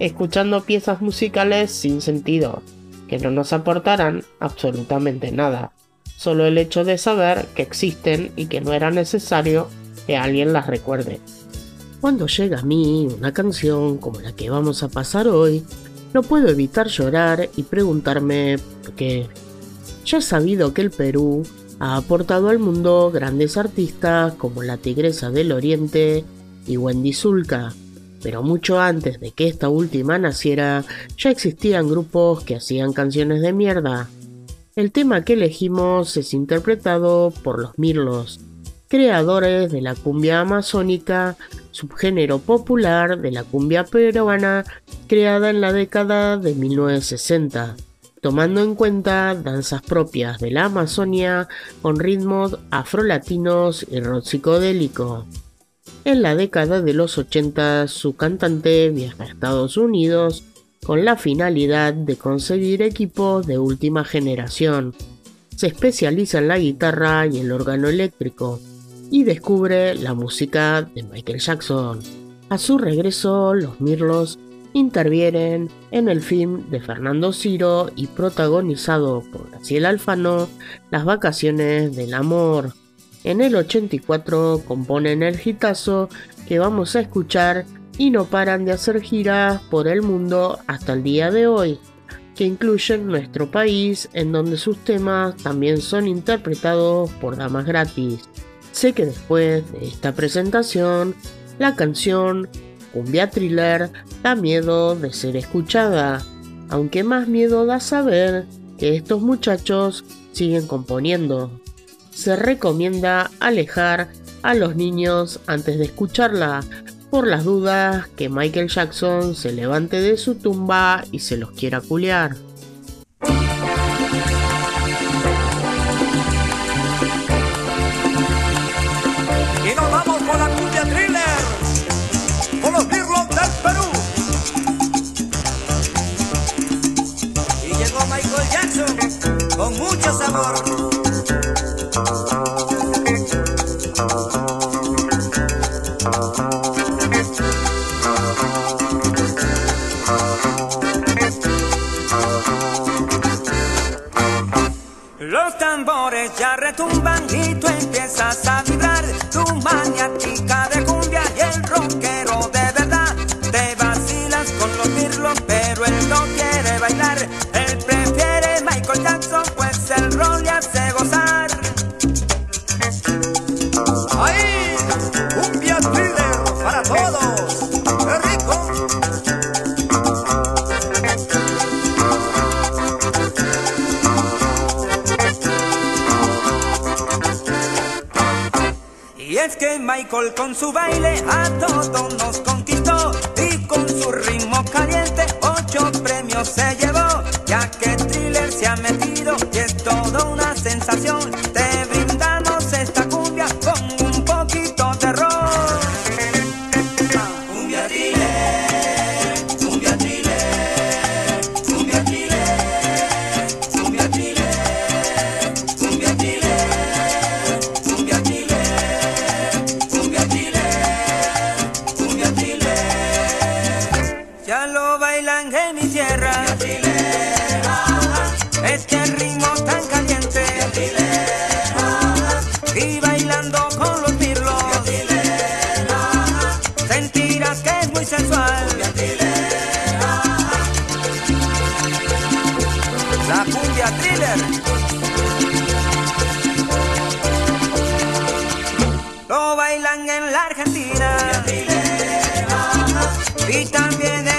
escuchando piezas musicales sin sentido, que no nos aportarán absolutamente nada, solo el hecho de saber que existen y que no era necesario que alguien las recuerde. Cuando llega a mí una canción como la que vamos a pasar hoy, no puedo evitar llorar y preguntarme por qué. Ya he sabido que el Perú ha aportado al mundo grandes artistas como la Tigresa del Oriente y Wendy Zulka, pero mucho antes de que esta última naciera ya existían grupos que hacían canciones de mierda. El tema que elegimos es interpretado por los Mirlos, creadores de la cumbia amazónica, subgénero popular de la cumbia peruana creada en la década de 1960, tomando en cuenta danzas propias de la Amazonia con ritmos afrolatinos y rock psicodélico. En la década de los 80 su cantante viaja a Estados Unidos con la finalidad de conseguir equipos de última generación. Se especializa en la guitarra y el órgano eléctrico y descubre la música de Michael Jackson. A su regreso, los Mirlos intervienen en el film de Fernando Ciro y protagonizado por Graciela Alfano, Las vacaciones del amor, en el 84 componen el hitazo que vamos a escuchar y no paran de hacer giras por el mundo hasta el día de hoy, que incluyen nuestro país en donde sus temas también son interpretados por damas gratis. Sé que después de esta presentación, la canción Cumbia Thriller da miedo de ser escuchada, aunque más miedo da saber que estos muchachos siguen componiendo se recomienda alejar a los niños antes de escucharla, por las dudas que Michael Jackson se levante de su tumba y se los quiera culear. Y nos vamos con la cumbia thriller, con los Birlos del Perú. Y llegó Michael Jackson con mucho sabor. Los tambores ya retumban y tú empiezas a vibrar. Tu maniática de Michael con su baile a todos nos conquistó y con su ritmo caliente ocho premios se tierra. Este ritmo tan caliente. Y bailando con los mirlos. Sentirás que es muy sensual. La cumbia thriller. Lo bailan en la Argentina. Y también